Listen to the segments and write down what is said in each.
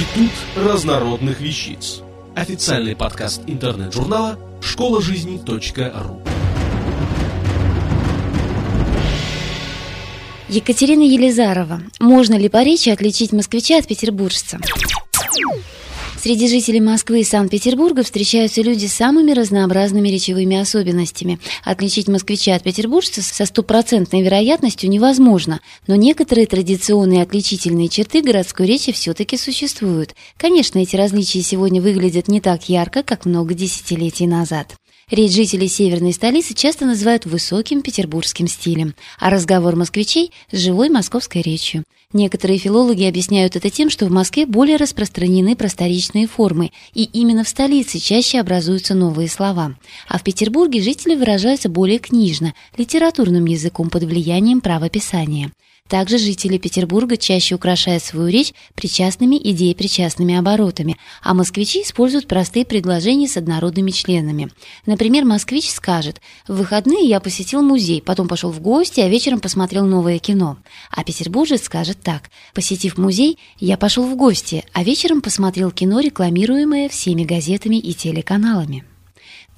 Институт разнородных вещиц. Официальный подкаст интернет-журнала школа жизни.ру. Екатерина Елизарова. Можно ли по речи отличить москвича от петербуржца? Среди жителей Москвы и Санкт-Петербурга встречаются люди с самыми разнообразными речевыми особенностями. Отличить москвича от петербуржца со стопроцентной вероятностью невозможно, но некоторые традиционные отличительные черты городской речи все-таки существуют. Конечно, эти различия сегодня выглядят не так ярко, как много десятилетий назад. Речь жителей северной столицы часто называют высоким петербургским стилем, а разговор москвичей – живой московской речью. Некоторые филологи объясняют это тем, что в Москве более распространены просторечные формы, и именно в столице чаще образуются новые слова. А в Петербурге жители выражаются более книжно, литературным языком под влиянием правописания. Также жители Петербурга чаще украшают свою речь причастными и деепричастными оборотами, а москвичи используют простые предложения с однородными членами. Например, москвич скажет «В выходные я посетил музей, потом пошел в гости, а вечером посмотрел новое кино». А петербуржец скажет так «Посетив музей, я пошел в гости, а вечером посмотрел кино, рекламируемое всеми газетами и телеканалами».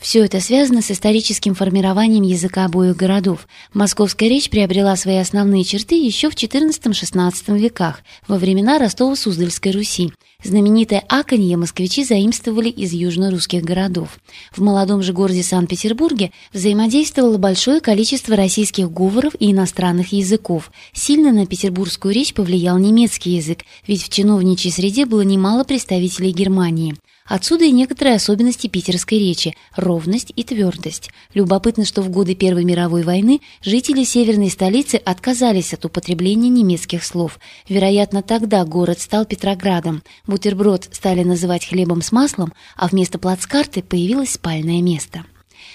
Все это связано с историческим формированием языка обоих городов. Московская речь приобрела свои основные черты еще в XIV-XVI веках, во времена Ростово-Суздальской Руси. Знаменитое аканье москвичи заимствовали из южно-русских городов. В молодом же городе Санкт-Петербурге взаимодействовало большое количество российских говоров и иностранных языков. Сильно на петербургскую речь повлиял немецкий язык, ведь в чиновничьей среде было немало представителей Германии. Отсюда и некоторые особенности питерской речи – ровность и твердость. Любопытно, что в годы Первой мировой войны жители северной столицы отказались от употребления немецких слов. Вероятно, тогда город стал Петроградом. Бутерброд стали называть хлебом с маслом, а вместо плацкарты появилось спальное место.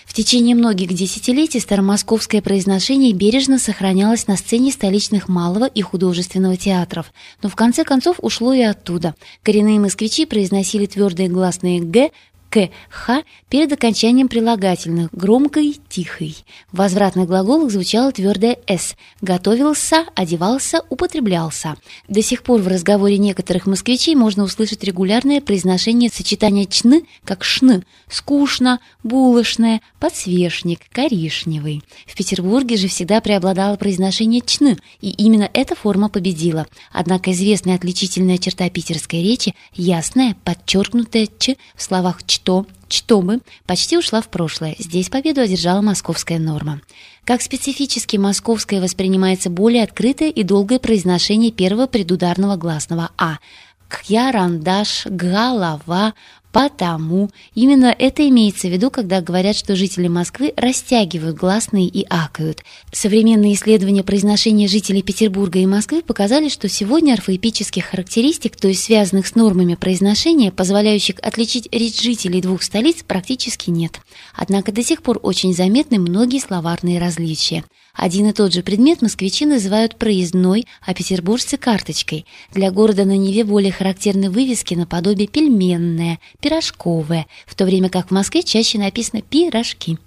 В течение многих десятилетий старомосковское произношение бережно сохранялось на сцене столичных малого и художественного театров, но в конце концов ушло и оттуда. Коренные москвичи произносили твердые гласные «г», к, х перед окончанием прилагательных, громкой, тихой. В возвратных глаголах звучало твердое «с», готовился, одевался, употреблялся. До сих пор в разговоре некоторых москвичей можно услышать регулярное произношение сочетания «чны» как «шны», «скучно», «булочное», «подсвечник», «коричневый». В Петербурге же всегда преобладало произношение «чны», и именно эта форма победила. Однако известная отличительная черта питерской речи – ясная, подчеркнутая «ч» в словах «ч» что, что бы, почти ушла в прошлое. Здесь победу одержала московская норма. Как специфически московское воспринимается более открытое и долгое произношение первого предударного гласного «а», Кьярандаш, голова, Потому именно это имеется в виду, когда говорят, что жители Москвы растягивают гласные и акают. Современные исследования произношения жителей Петербурга и Москвы показали, что сегодня орфоэпических характеристик, то есть связанных с нормами произношения, позволяющих отличить речь жителей двух столиц, практически нет. Однако до сих пор очень заметны многие словарные различия. Один и тот же предмет москвичи называют проездной, а петербуржцы – карточкой. Для города на Неве более характерны вывески наподобие пельменная, пирожковая, в то время как в Москве чаще написано «пирожки».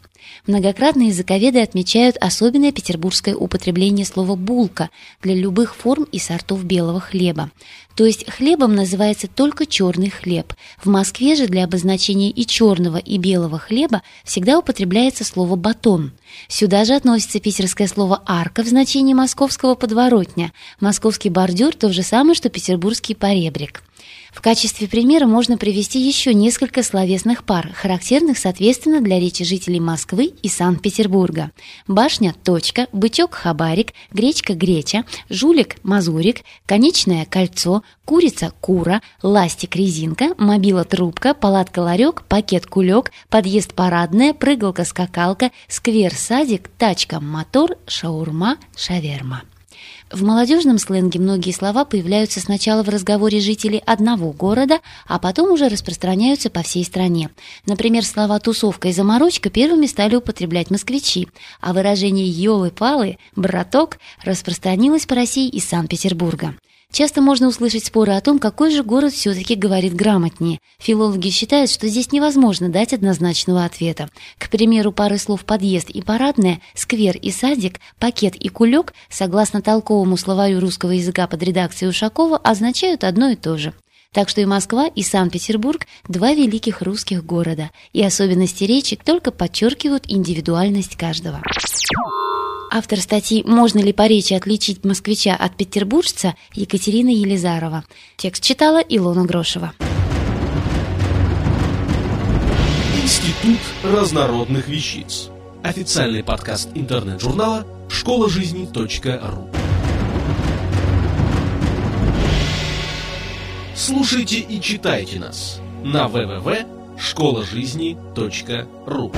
Многократно языковеды отмечают особенное петербургское употребление слова «булка» для любых форм и сортов белого хлеба. То есть хлебом называется только черный хлеб. В Москве же для обозначения и черного, и белого хлеба всегда употребляется слово «батон». Сюда же относится питерское слово «арка» в значении московского подворотня. Московский бордюр – то же самое, что петербургский поребрик. В качестве примера можно привести еще несколько словесных пар, характерных, соответственно, для речи жителей Москвы и Санкт-Петербурга. Башня – точка, бычок – хабарик, гречка – греча, жулик – мазурик, конечное – кольцо, курица – кура, ластик – резинка, мобила – трубка, палатка – ларек, пакет – кулек, подъезд – парадная, прыгалка – сквер – садик, тачка – мотор, шаурма – шаверма. В молодежном сленге многие слова появляются сначала в разговоре жителей одного города, а потом уже распространяются по всей стране. Например, слова «тусовка» и «заморочка» первыми стали употреблять москвичи, а выражение «елы-палы», «браток» распространилось по России из Санкт-Петербурга. Часто можно услышать споры о том, какой же город все-таки говорит грамотнее. Филологи считают, что здесь невозможно дать однозначного ответа. К примеру, пары слов «подъезд» и «парадная», «сквер» и «садик», «пакет» и «кулек», согласно толковому словарю русского языка под редакцией Ушакова, означают одно и то же. Так что и Москва, и Санкт-Петербург – два великих русских города, и особенности речи только подчеркивают индивидуальность каждого. Автор статьи «Можно ли по речи отличить москвича от петербуржца» Екатерина Елизарова. Текст читала Илона Грошева. Институт разнородных вещиц. Официальный подкаст интернет-журнала школа жизни.ру. Слушайте и читайте нас на www.школажизни.ру.